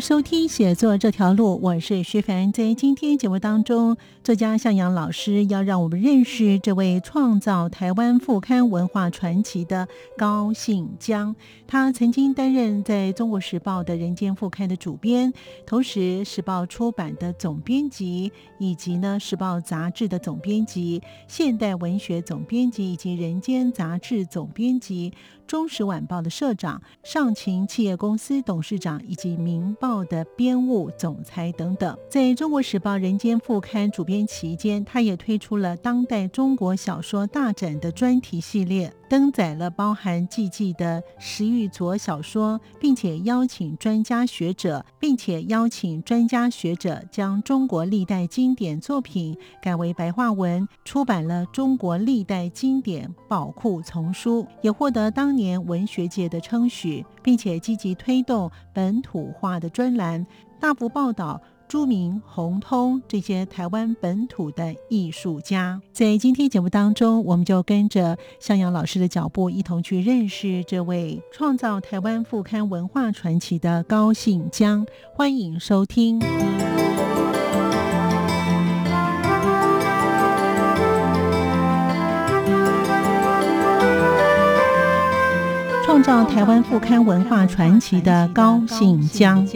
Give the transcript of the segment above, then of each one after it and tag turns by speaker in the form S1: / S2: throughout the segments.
S1: 收听写作这条路，我是徐凡。在今天节目当中，作家向阳老师要让我们认识这位创造台湾副刊文化传奇的高信江。他曾经担任在中国时报的人间副刊的主编，同时时报出版的总编辑，以及呢时报杂志的总编辑、现代文学总编辑以及人间杂志总编辑。中时晚报的社长、上勤企业公司董事长以及明报的编务总裁等等，在中国时报人间副刊主编期间，他也推出了当代中国小说大展的专题系列。登载了包含季季的十余左小说，并且邀请专家学者，并且邀请专家学者将中国历代经典作品改为白话文，出版了《中国历代经典宝库丛书》，也获得当年文学界的称许，并且积极推动本土化的专栏，大幅报道。著名红通这些台湾本土的艺术家，在今天节目当中，我们就跟着向阳老师的脚步，一同去认识这位创造台湾副刊文化传奇的高信江。欢迎收听，创造台湾副刊文化传奇的高信江。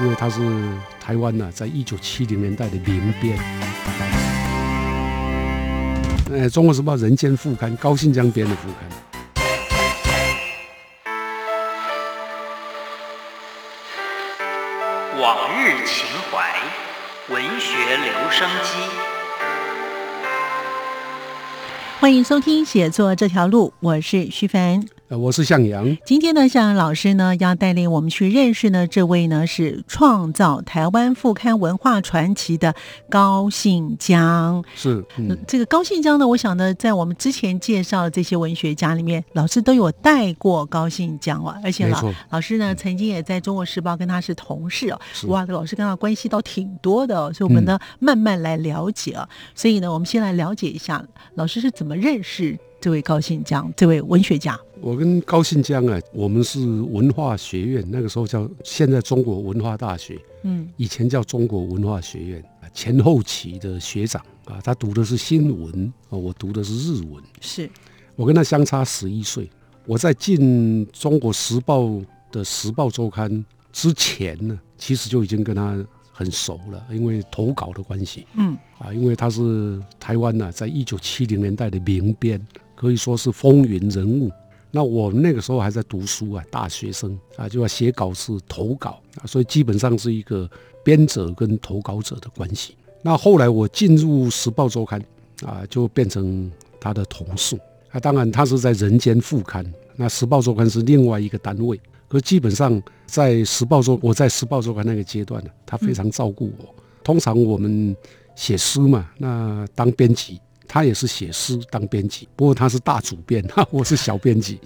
S2: 因为他是台湾呢，在一九七零年代的名编，呃，《中国时报》人间副刊高信江编的副刊，
S1: 欢迎收听《写作这条路》，我是徐凡。
S2: 呃，我是向阳。
S1: 今天呢，向阳老师呢要带领我们去认识呢这位呢是创造台湾副刊文化传奇的高信江。
S2: 是，
S1: 嗯，这个高信江呢，我想呢，在我们之前介绍的这些文学家里面，老师都有带过高信江啊，而且老老师呢曾经也在中国时报跟他是同事哦。哇，老师跟他关系倒挺多的，所以我们呢慢慢来了解啊。所以呢，我们先来了解一下老师是怎么认识。这位高信江，这位文学家，
S2: 我跟高信江啊，我们是文化学院，那个时候叫现在中国文化大学，嗯，以前叫中国文化学院，前后期的学长啊，他读的是新闻啊，我读的是日文，
S1: 是
S2: 我跟他相差十一岁，我在进中国时报的时报周刊之前呢，其实就已经跟他很熟了，因为投稿的关系，嗯，啊，因为他是台湾呢，在一九七零年代的名编。可以说是风云人物。那我们那个时候还在读书啊，大学生啊，就要写稿子、投稿啊，所以基本上是一个编者跟投稿者的关系。那后来我进入《时报周刊》啊，就变成他的同事啊。当然，他是在《人间副刊》，那《时报周刊》是另外一个单位。可基本上在《时报周》，我在《时报周刊》那个阶段呢，他非常照顾我。通常我们写诗嘛，那当编辑。他也是写诗当编辑，不过他是大主编，我是小编辑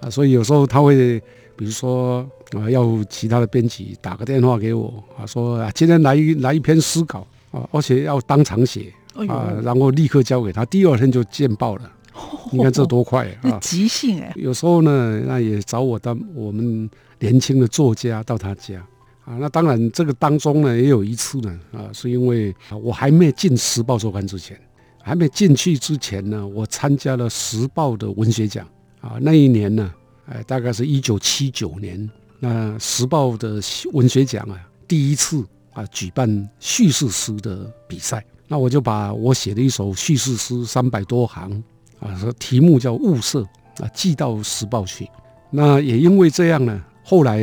S2: 啊，所以有时候他会，比如说啊，要其他的编辑打个电话给我啊，说啊，今天来一来一篇诗稿啊，而且要当场写啊，然后立刻交给他，第二天就见报了。你看这多快啊！
S1: 即兴哎。
S2: 有时候呢，那也找我当我们年轻的作家到他家啊。那当然，这个当中呢，也有一次呢啊，是因为我还没进《时报周刊》之前。还没进去之前呢，我参加了《时报》的文学奖啊。那一年呢，哎，大概是一九七九年，那《时报》的文学奖啊，第一次啊举办叙事诗的比赛。那我就把我写的一首叙事诗三百多行啊，题目叫《物色》啊，寄到《时报》去。那也因为这样呢，后来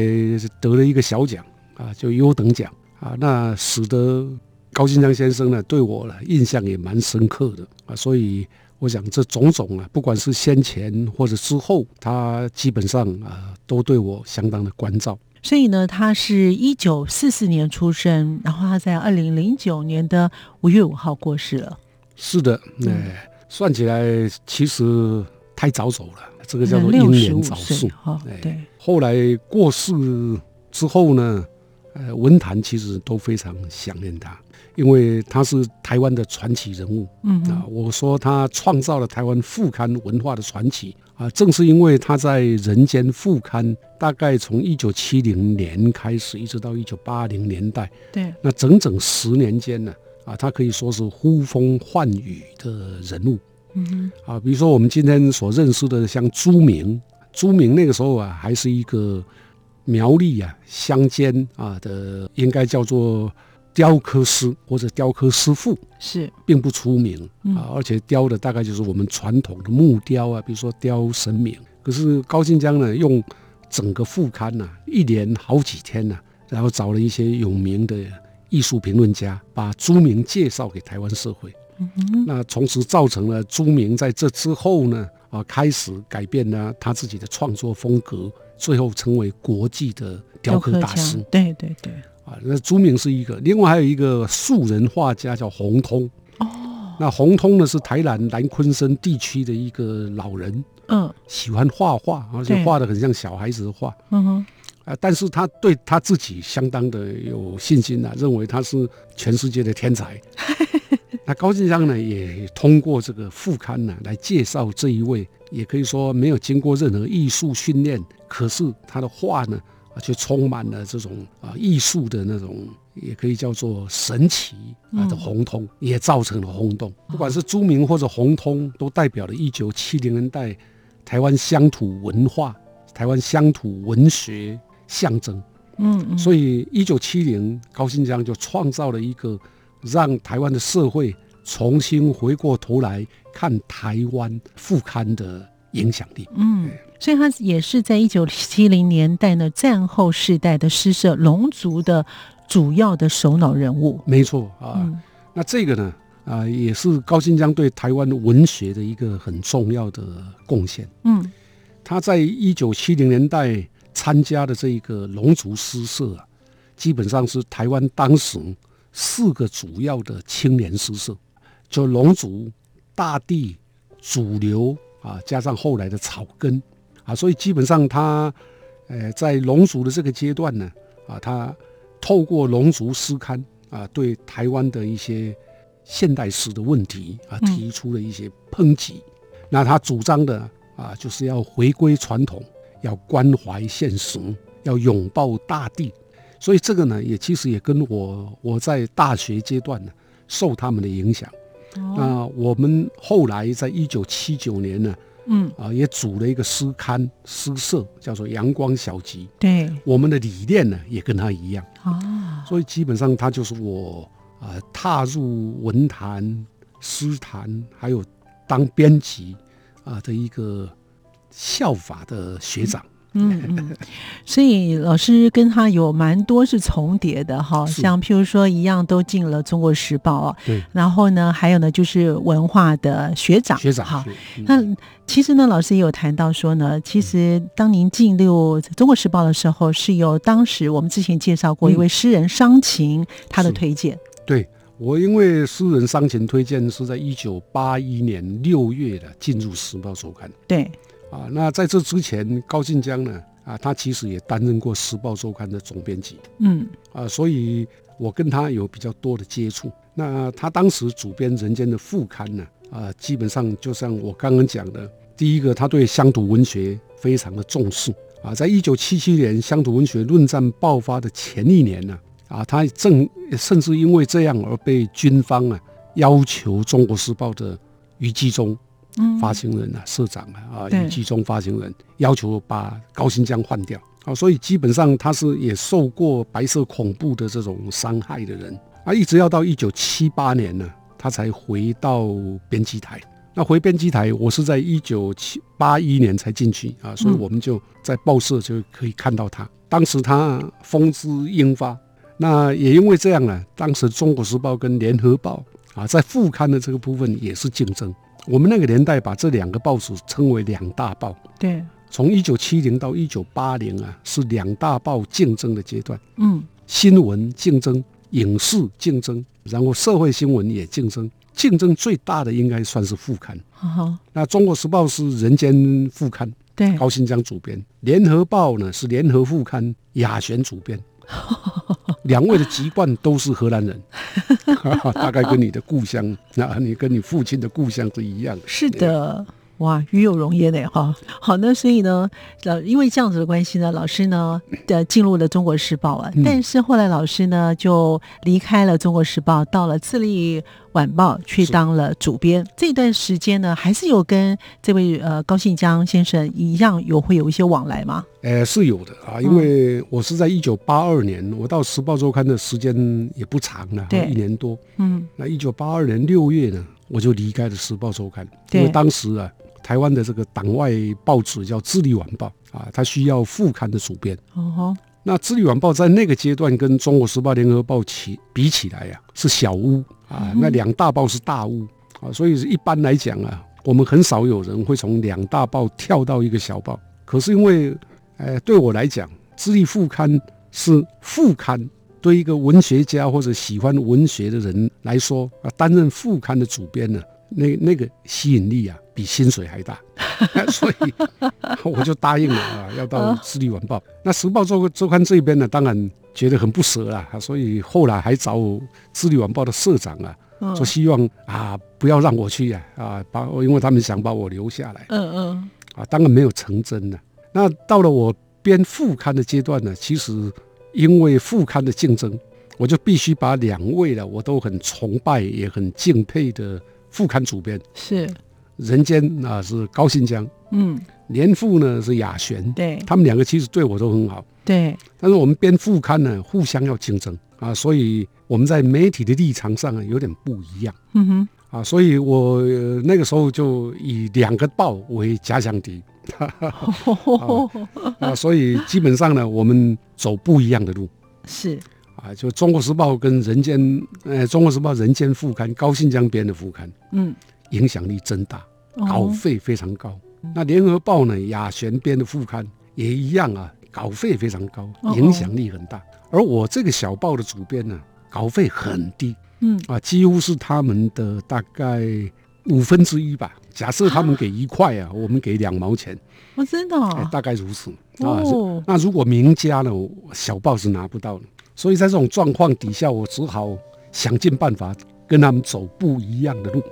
S2: 得了一个小奖啊，就优等奖啊，那使得高金江先生呢对我呢印象也蛮深刻的啊，所以我想这种种啊，不管是先前或者之后，他基本上啊都对我相当的关照。
S1: 所以呢，他是一九四四年出生，然后他在二零零九年的五月五号过世了。
S2: 是的，哎，算起来其实太早走了，这个叫做英年早逝。
S1: 哈，对。
S2: 后来过世之后呢，呃，文坛其实都非常想念他，因为他是台湾的传奇人物。嗯啊，我说他创造了台湾副刊文化的传奇。啊，正是因为他在《人间》副刊，大概从一九七零年开始，一直到一九八零年代，
S1: 对，
S2: 那整整十年间呢，啊，他可以说是呼风唤雨的人物。嗯哼，啊，比如说我们今天所认识的像朱明，朱明那个时候啊，还是一个苗栗啊乡间啊的，应该叫做。雕刻师或者雕刻师傅
S1: 是
S2: 并不出名啊，而且雕的大概就是我们传统的木雕啊，比如说雕神明。可是高晋江呢，用整个副刊呢，一连好几天呢，然后找了一些有名的艺术评论家，把朱明介绍给台湾社会。那从此造成了朱明在这之后呢，啊，开始改变了他自己的创作风格，最后成为国际的雕刻大师。
S1: 对对对。
S2: 啊，那朱明是一个，另外还有一个素人画家叫洪通。哦，那洪通呢是台南南昆生地区的一个老人，嗯，喜欢画画，而且画的很像小孩子的画。嗯哼，啊，但是他对他自己相当的有信心呐，认为他是全世界的天才。那高进章呢也通过这个副刊呢来介绍这一位，也可以说没有经过任何艺术训练，可是他的画呢。就充满了这种啊艺术的那种，也可以叫做神奇啊的红通，也造成了轰动。不管是朱明或者红通，都代表了一九七零年代台湾乡土文化、台湾乡土文学象征。嗯，所以一九七零高新江就创造了一个让台湾的社会重新回过头来看台湾副刊的影响力。嗯。
S1: 所以他也是在一九七零年代呢战后世代的诗社龙族的主要的首脑人物。
S2: 没错啊，那这个呢啊也是高新江对台湾文学的一个很重要的贡献。嗯，他在一九七零年代参加的这一个龙族诗社啊，基本上是台湾当时四个主要的青年诗社，就龙族、大地、主流啊，加上后来的草根。啊，所以基本上他，呃，在龙族的这个阶段呢，啊，他透过龙族诗刊啊，对台湾的一些现代史的问题啊，提出了一些抨击。那他主张的啊，就是要回归传统，要关怀现实，要拥抱大地。所以这个呢，也其实也跟我我在大学阶段呢，受他们的影响。那我们后来在一九七九年呢。嗯啊，也组了一个诗刊诗社，叫做阳光小集。
S1: 对，
S2: 我们的理念呢也跟他一样啊，所以基本上他就是我啊踏入文坛、诗坛，还有当编辑啊的一个效法的学长。嗯
S1: 嗯，所以老师跟他有蛮多是重叠的哈，像譬如说一样都进了《中国时报》啊，
S2: 对，
S1: 然后呢还有呢就是文化的学长
S2: 学长
S1: 哈。那其实呢老师也有谈到说呢，其实当您进入《中国时报》的时候，是由当时我们之前介绍过一位诗人商琴他的推荐。
S2: 对我，因为诗人商琴推荐是在一九八一年六月的进入《时报周刊》。
S1: 对。
S2: 啊，那在这之前，高进江呢？啊，他其实也担任过《时报周刊》的总编辑。嗯，啊，所以我跟他有比较多的接触。那他当时主编《人间》的副刊呢？啊，基本上就像我刚刚讲的，第一个，他对乡土文学非常的重视。啊，在一九七七年乡土文学论战爆发的前一年呢，啊，他正甚至因为这样而被军方啊要求《中国时报》的余纪忠。发行人啊，社长啊，啊，以及中发行人要求把高新江换掉。啊，所以基本上他是也受过白色恐怖的这种伤害的人。啊，一直要到一九七八年呢，他才回到编辑台。那回编辑台，我是在一九七八一年才进去啊，所以我们就在报社就可以看到他。当时他风姿英发，那也因为这样呢，当时《中国时报》跟《联合报》啊，在副刊的这个部分也是竞争。我们那个年代把这两个报纸称为两大报。
S1: 对，
S2: 从一九七零到一九八零啊，是两大报竞争的阶段。
S1: 嗯，
S2: 新闻竞争，影视竞争，然后社会新闻也竞争。竞争最大的应该算是副刊。那《中国时报》是人间副刊，
S1: 对，
S2: 高新江主编；《联合报》呢是联合副刊，雅璇主编。两位的籍贯都是荷兰人，大概跟你的故乡，那你跟你父亲的故乡是一样。
S1: 是的。哇，与有荣焉呢，哈，好，那所以呢，老因为这样子的关系呢，老师呢呃进入了《中国时报》啊，但是后来老师呢就离开了《中国时报》，到了《自立晚报》去当了主编。这段时间呢，还是有跟这位呃高信江先生一样有会有一些往来吗？
S2: 呃，是有的啊，因为我是在一九八二年，我到《时报周刊》的时间也不长了，
S1: 对，
S2: 一年多。
S1: 嗯，
S2: 那一九八二年六月呢，我就离开了《时报周刊》，因为当时啊。台湾的这个党外报纸叫《智利晚报》啊，它需要副刊的主编。
S1: 哦，
S2: 那《智利晚报》在那个阶段跟《中国时报》《联合报》起比起来呀，是小巫啊。那两大报是大巫啊，所以一般来讲啊，我们很少有人会从两大报跳到一个小报。可是因为，呃，对我来讲，《智利副刊》是副刊，对一个文学家或者喜欢文学的人来说啊，担任副刊的主编呢。那那个吸引力啊，比薪水还大，所以我就答应了啊，要到《智利晚报》。那《时报周周刊》这边呢，当然觉得很不舍啊，所以后来还找《智利晚报》的社长啊，说希望啊不要让我去啊啊，把因为他们想把我留下来。
S1: 嗯嗯。
S2: 啊，当然没有成真的。那到了我编副刊的阶段呢，其实因为副刊的竞争，我就必须把两位呢我都很崇拜也很敬佩的。副刊主编
S1: 是
S2: 人间啊，是高新江，
S1: 嗯，
S2: 年富呢是雅璇，
S1: 对，
S2: 他们两个其实对我都很好，
S1: 对。
S2: 但是我们编副刊呢，互相要竞争啊，所以我们在媒体的立场上啊有点不一样，
S1: 嗯哼，
S2: 啊，所以我那个时候就以两个报为假想敌，啊，所以基本上呢，我们走不一样的路，
S1: 是。
S2: 啊，就《中国时报》跟《人间》呃，《中国时报》《人间》副刊高信江编的副刊，
S1: 嗯，
S2: 影响力真大，稿费非常高。那《联合报》呢，雅璇编的副刊也一样啊，稿费非常高，影响力很大。而我这个小报的主编呢，稿费很低，
S1: 嗯，
S2: 啊，几乎是他们的大概五分之一吧。假设他们给一块啊，我们给两毛钱，
S1: 我真的，
S2: 大概如此啊。那如果名家呢，小报是拿不到的。所以在这种状况底下，我只好想尽办法跟他们走不一样的路。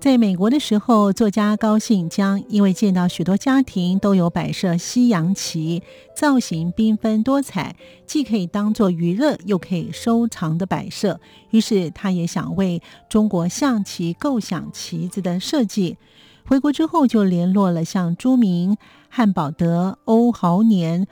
S1: 在美国的时候，作家高信江因为见到许多家庭都有摆设西洋旗，造型缤纷多彩，既可以当做娱乐，又可以收藏的摆设，于是他也想为中国象棋构想旗子的设计。回国之后，就联络了像朱明、汉宝德、欧豪年、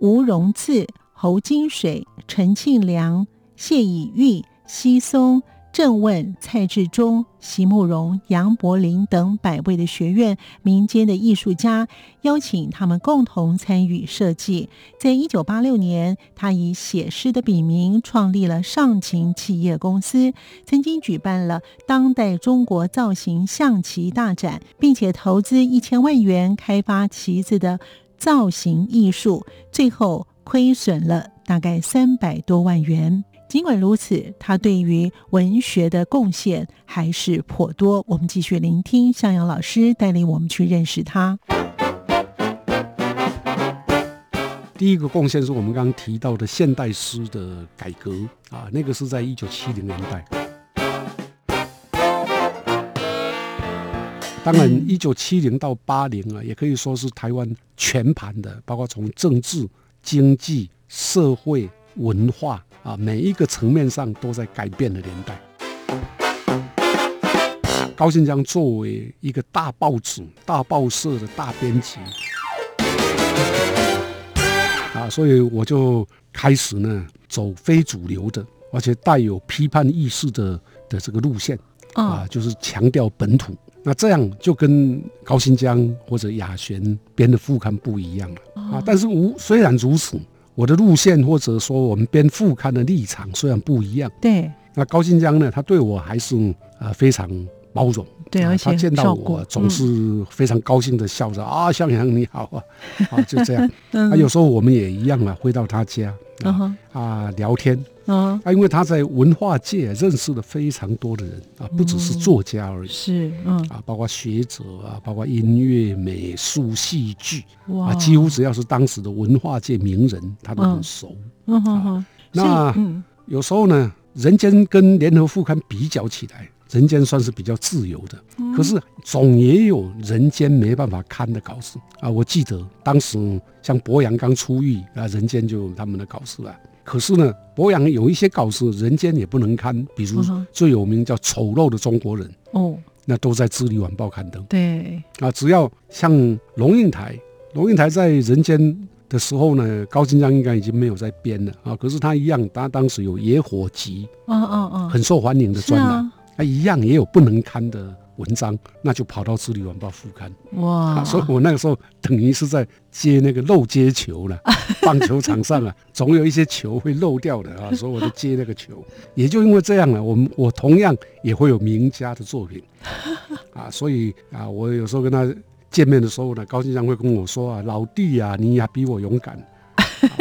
S1: 吴荣次、侯金水、陈庆良、谢以玉、西松。郑问、蔡志忠、席慕容、杨柏林等百位的学院、民间的艺术家，邀请他们共同参与设计。在一九八六年，他以写诗的笔名创立了上秦企业公司，曾经举办了当代中国造型象棋大展，并且投资一千万元开发旗子的造型艺术，最后亏损了大概三百多万元。尽管如此，他对于文学的贡献还是颇多。我们继续聆听向阳老师带领我们去认识他。
S2: 第一个贡献是我们刚刚提到的现代诗的改革啊，那个是在一九七零年代。当然，一九七零到八零啊，也可以说是台湾全盘的，包括从政治、经济、社会、文化。啊，每一个层面上都在改变的年代。高新江作为一个大报纸、大报社的大编辑，啊，所以我就开始呢走非主流的，而且带有批判意识的的这个路线，啊，就是强调本土。那这样就跟高新江或者雅璇编的副刊不一样了啊。但是无虽然如此，我的路线或者说我们编副刊的立场虽然不一样，
S1: 对。
S2: 那高新江呢，他对我还是呃非常包容，
S1: 对，而且
S2: 他见到我总是非常高兴的笑着啊，向阳你好啊，啊就这样。啊，有时候我们也一样啊，回到他家啊聊天。啊，因为他在文化界认识了非常多的人啊，不只是作家而已，
S1: 是嗯。
S2: 啊，包括学者啊，包括音乐、美术、戏剧啊，几乎只要是当时的文化界名人，他都很熟。嗯哼哼。那有时候呢，人间跟联合副刊比较起来，人间算是比较自由的，可是总也有人间没办法看的稿子啊。我记得当时像博洋刚出狱啊，人间就有他们的稿子了。可是呢，博洋有一些稿子，人间也不能刊，比如最有名叫《丑陋的中国人》哦，那都在《智利晚报》刊登。
S1: 对
S2: 啊，只要像龙应台，龙应台在人间的时候呢，高金章应该已经没有在编了啊。可是他一样，他当时有《野火集》，嗯嗯嗯，很受欢迎的专栏，他一样也有不能刊的。文章那就跑到《智利晚报》副刊哇，所以我那个时候等于是在接那个漏接球了。棒球场上啊，总有一些球会漏掉的啊，所以我就接那个球。也就因为这样呢，我们我同样也会有名家的作品 啊，所以啊，我有时候跟他见面的时候呢，高金章会跟我说啊：“老弟啊，你呀比我勇敢。”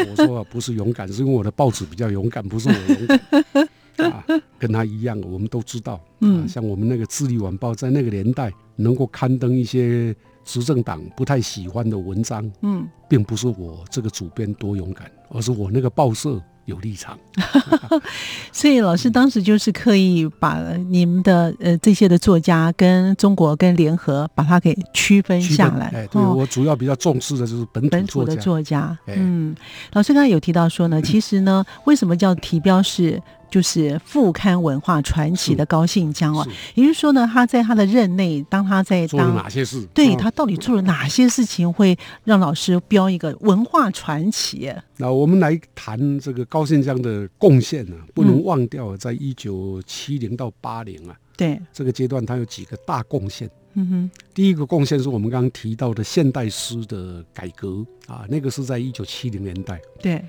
S2: 我说：“不是勇敢，是因为我的报纸比较勇敢，不是我勇敢。”啊，跟他一样，我们都知道，嗯，像我们那个《智利晚报》在那个年代能够刊登一些执政党不太喜欢的文章，嗯，并不是我这个主编多勇敢，而是我那个报社有立场。
S1: 所以老师当时就是刻意把你们的呃这些的作家跟中国跟联合把它给区分下来。
S2: 哎，对我主要比较重视的就是本
S1: 本土的作家。嗯，老师刚才有提到说呢，其实呢，为什么叫提标是？就是副刊文化传奇的高信江哦，也就是说呢，他在他的任内，当他在
S2: 做了哪些事？
S1: 对他到底做了哪些事情，会让老师标一个文化传奇？
S2: 那我们来谈这个高信江的贡献呢，不能忘掉，在一九七零到八零啊，
S1: 对
S2: 这个阶段，他有几个大贡献。嗯哼，第一个贡献是我们刚刚提到的现代诗的改革啊，那个是在一九七零年代。
S1: 对，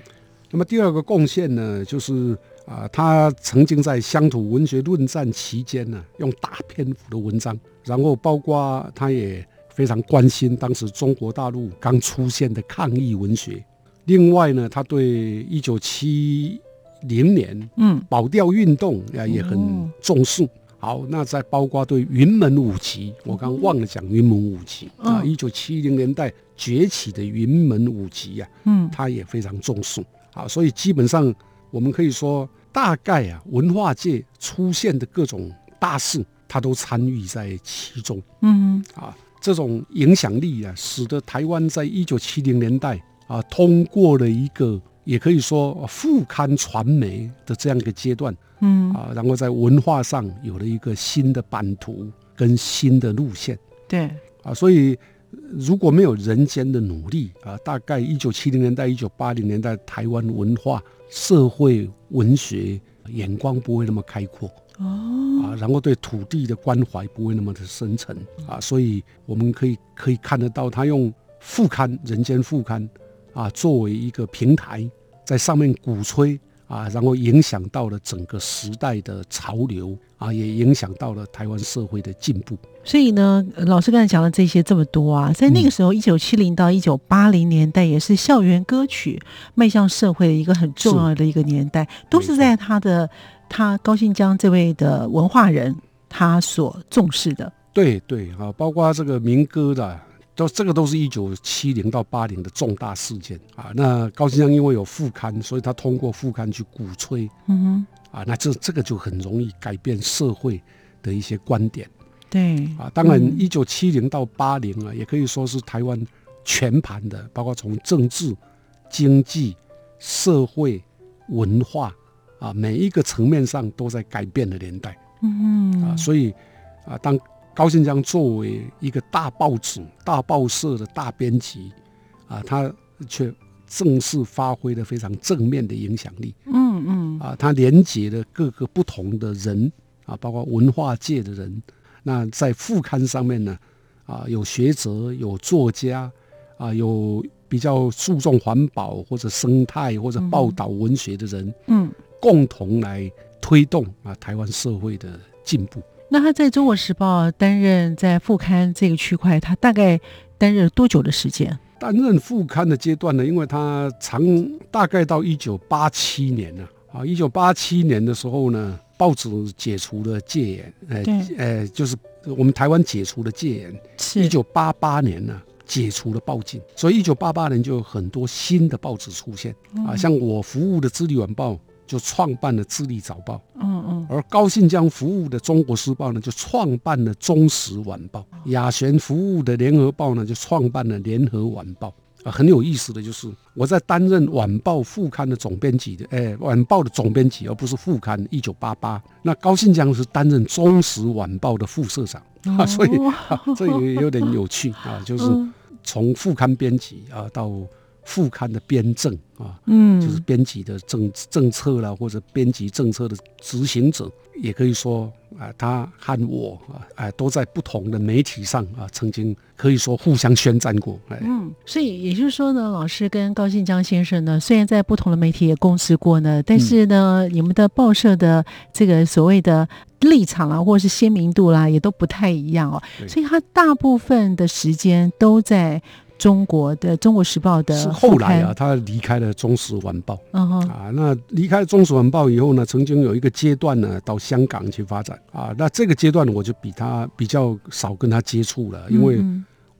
S2: 那么第二个贡献呢，就是。啊，他曾经在乡土文学论战期间呢，用大篇幅的文章，然后包括他也非常关心当时中国大陆刚出现的抗议文学。另外呢，他对一九七零年嗯保钓运动啊也很重视。好，那再包括对云门舞集，我刚忘了讲云门舞集啊，一九七零年代崛起的云门舞集呀，嗯，他也非常重视。好，所以基本上。我们可以说，大概啊，文化界出现的各种大事，他都参与在其中。嗯，啊，这种影响力啊，使得台湾在一九七零年代啊，通过了一个也可以说副刊传媒的这样一个阶段。嗯，啊，然后在文化上有了一个新的版图跟新的路线。
S1: 对，
S2: 啊，所以如果没有人间的努力啊，大概一九七零年代、一九八零年代台湾文化。社会文学眼光不会那么开阔哦。啊，然后对土地的关怀不会那么的深沉啊，所以我们可以可以看得到，他用副刊《人间副刊》啊作为一个平台，在上面鼓吹啊，然后影响到了整个时代的潮流啊，也影响到了台湾社会的进步。
S1: 所以呢，老师刚才讲了这些这么多啊，在那个时候，一九七零到一九八零年代，也是校园歌曲迈向社会的一个很重要的一个年代，都是在他的他高信江这位的文化人他所重视的。
S2: 对对啊，包括这个民歌的，都这个都是一九七零到八零的重大事件啊。那高先生因为有副刊，所以他通过副刊去鼓吹，嗯哼，啊，那这这个就很容易改变社会的一些观点。
S1: 对
S2: 啊，当然，一九七零到八零啊，也可以说是台湾全盘的，包括从政治、经济、社会、文化啊，每一个层面上都在改变的年代。嗯啊，所以啊，当高信江作为一个大报纸、大报社的大编辑，啊，他却正式发挥了非常正面的影响力。
S1: 嗯嗯，
S2: 啊，他连接了各个不同的人啊，包括文化界的人。那在副刊上面呢，啊，有学者、有作家，啊，有比较注重环保或者生态或者报道文学的人，
S1: 嗯，
S2: 共同来推动啊台湾社会的进步。
S1: 那他在中国时报担任在副刊这个区块，他大概担任多久的时间？
S2: 担任副刊的阶段呢，因为他长大概到一九八七年呢啊，一九八七年的时候呢，报纸解除了戒严，呃，呃，就是我们台湾解除了戒严，
S1: 是
S2: 一九八八年呢解除了报禁，所以一九八八年就有很多新的报纸出现啊，像我服务的《资历晚报》。就创办了《智利早报》，
S1: 嗯嗯，
S2: 而高信江服务的《中国时报》呢，就创办了《中时晚报》；雅璇服务的《联合报》呢，就创办了《联合晚报》。啊，很有意思的就是，我在担任晚报副刊的总编辑的，哎，晚报的总编辑，而不是副刊。一九八八，那高信江是担任《中时晚报》的副社长啊，所以这也有点有趣啊，就是从副刊编辑啊到。副刊的编政啊，
S1: 嗯，
S2: 就是编辑的政政策啦，或者编辑政策的执行者，也可以说啊，他和我啊，哎，都在不同的媒体上啊，曾经可以说互相宣战过。
S1: 嗯，所以也就是说呢，老师跟高信江先生呢，虽然在不同的媒体也共事过呢，但是呢，你们的报社的这个所谓的立场啦，或者是鲜明度啦，也都不太一样哦。所以他大部分的时间都在。中国的《中国时报》的
S2: 是后来啊，他离开了《中时晚报》。
S1: 嗯哼
S2: 啊，那离开《中时晚报》以后呢，曾经有一个阶段呢，到香港去发展啊。那这个阶段我就比他比较少跟他接触了，因为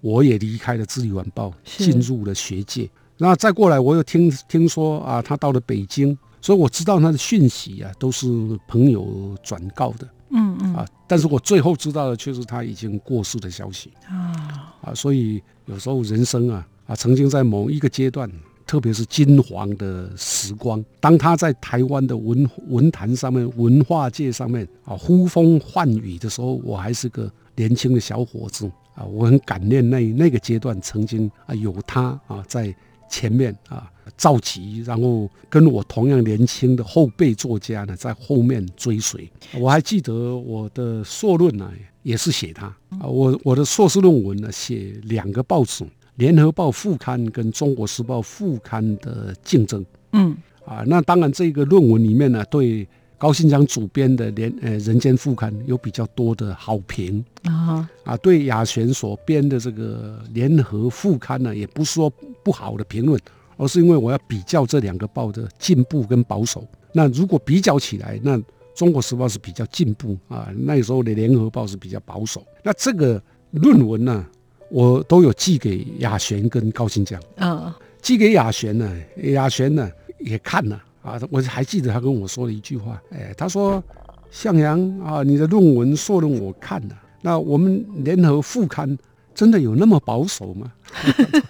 S2: 我也离开了《智利晚报》，进入了学界。那再过来，我又听听说啊，他到了北京，所以我知道他的讯息啊，都是朋友转告的。
S1: 嗯嗯
S2: 啊，但是我最后知道的却是他已经过世的消息
S1: 啊
S2: 啊，所以有时候人生啊啊，曾经在某一个阶段，特别是金黄的时光，当他在台湾的文文坛上面、文化界上面啊呼风唤雨的时候，我还是个年轻的小伙子啊，我很感念那那个阶段曾经啊有他啊在。前面啊，召集，然后跟我同样年轻的后辈作家呢，在后面追随。我还记得我的硕论呢，也是写他啊。我我的硕士论文呢，写两个报纸，《联合报》副刊跟《中国时报》副刊的竞争。
S1: 嗯，
S2: 啊，那当然这个论文里面呢，对。高信江主编的《联呃人间副刊》有比较多的好评
S1: 啊
S2: 啊，对雅璇所编的这个《联合副刊》呢，也不是说不好的评论，而是因为我要比较这两个报的进步跟保守。那如果比较起来，那《中国时报》是比较进步啊，那时候的《联合报》是比较保守。那这个论文呢，我都有寄给雅璇跟高新江
S1: 啊，
S2: 寄给雅璇呢，雅璇呢也看了。啊，我还记得他跟我说了一句话，哎，他说：“向阳啊，你的论文硕论我看了，那我们联合副刊真的有那么保守吗？”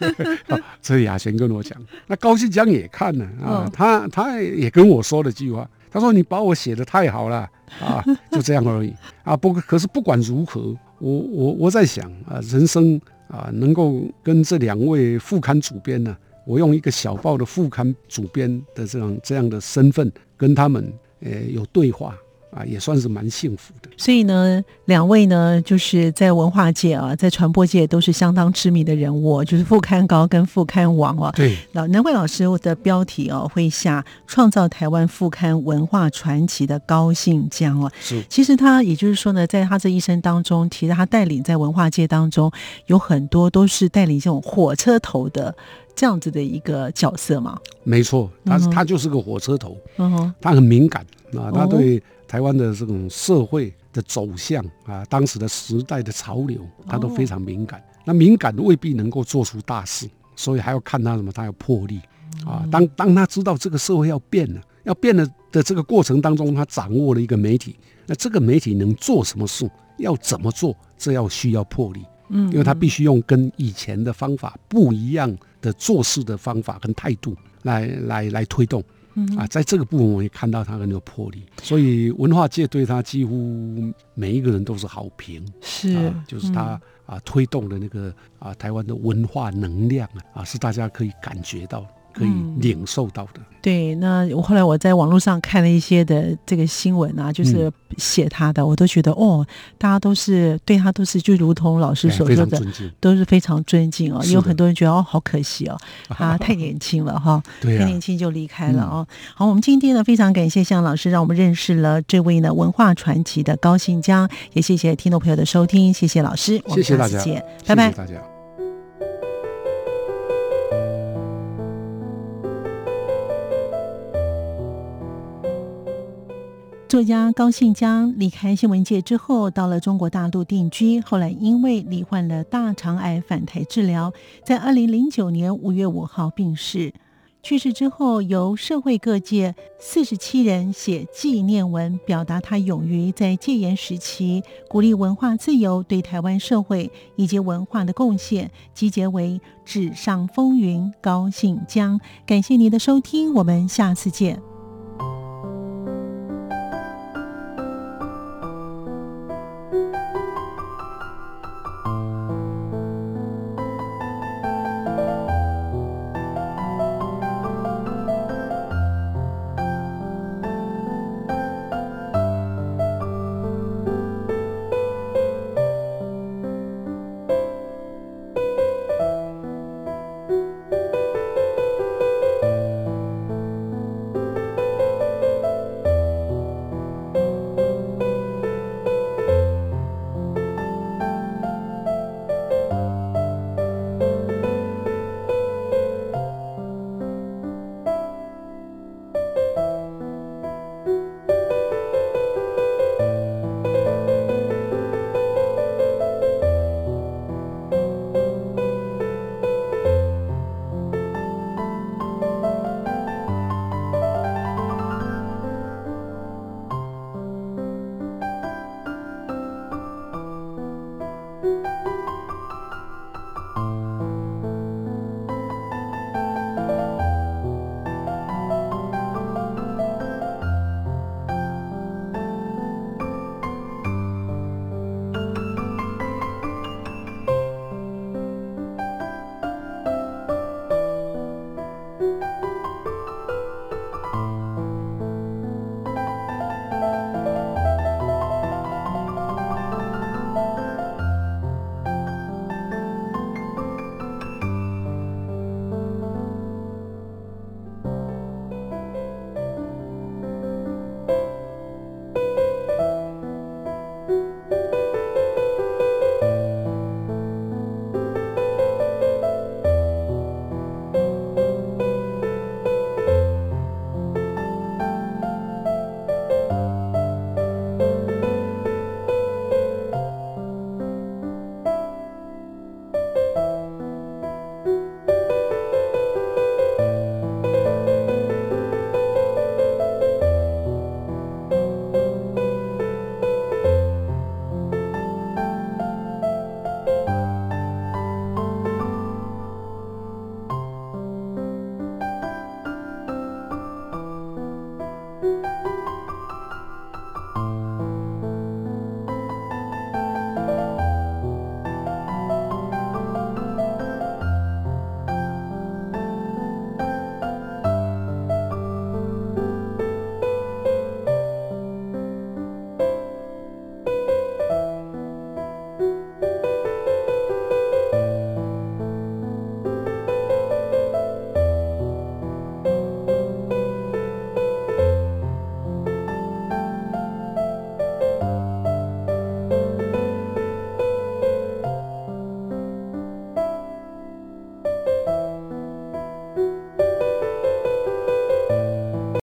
S2: 这是雅璇跟我讲。那高新江也看了啊，他他也跟我说了句话，他说：“你把我写的太好了啊，就这样而已啊。”不，可是不管如何，我我我在想啊，人生啊，能够跟这两位副刊主编呢。我用一个小报的副刊主编的这样这样的身份跟他们呃有对话啊，也算是蛮幸福的。
S1: 所以呢，两位呢就是在文化界啊，在传播界都是相当知名的人物，就是副刊高跟副刊王哦。
S2: 对，
S1: 老难怪老师的标题哦会下创造台湾副刊文化传奇的高信江哦。
S2: 是，
S1: 其实他也就是说呢，在他这一生当中，其实他带领在文化界当中有很多都是带领这种火车头的。这样子的一个角色嘛，
S2: 没错，他他就是个火车头，
S1: 嗯
S2: 他很敏感啊，他对台湾的这种社会的走向啊，当时的时代的潮流，他都非常敏感。那敏感未必能够做出大事，所以还要看他什么，他要魄力啊。当当他知道这个社会要变了，要变了的这个过程当中，他掌握了一个媒体，那这个媒体能做什么事，要怎么做，这要需要魄力。
S1: 嗯，
S2: 因为他必须用跟以前的方法不一样的做事的方法跟态度来来来推动。啊，在这个部分我也看到他的那个魄力，所以文化界对他几乎每一个人都是好评。
S1: 是，啊
S2: 就是他啊推动的那个啊台湾的文化能量啊，啊是大家可以感觉到。可以领受到的。
S1: 对，那我后来我在网络上看了一些的这个新闻啊，就是写他的，我都觉得哦，大家都是对他都是就如同老师所说的，都是非常尊敬哦。也有很多人觉得哦，好可惜哦，他 太年轻了哈，太年轻就离开了哦。好，我们今天呢非常感谢向老师，让我们认识了这位呢文化传奇的高信江，也谢谢听众朋友的收听，谢谢老师，
S2: 谢谢大家，
S1: 拜拜，
S2: 大家。
S1: 作家高信江离开新闻界之后，到了中国大陆定居。后来因为罹患了大肠癌返台治疗，在二零零九年五月五号病逝。去世之后，由社会各界四十七人写纪念文，表达他勇于在戒严时期鼓励文化自由对台湾社会以及文化的贡献，集结为《纸上风云》高信江。感谢您的收听，我们下次见。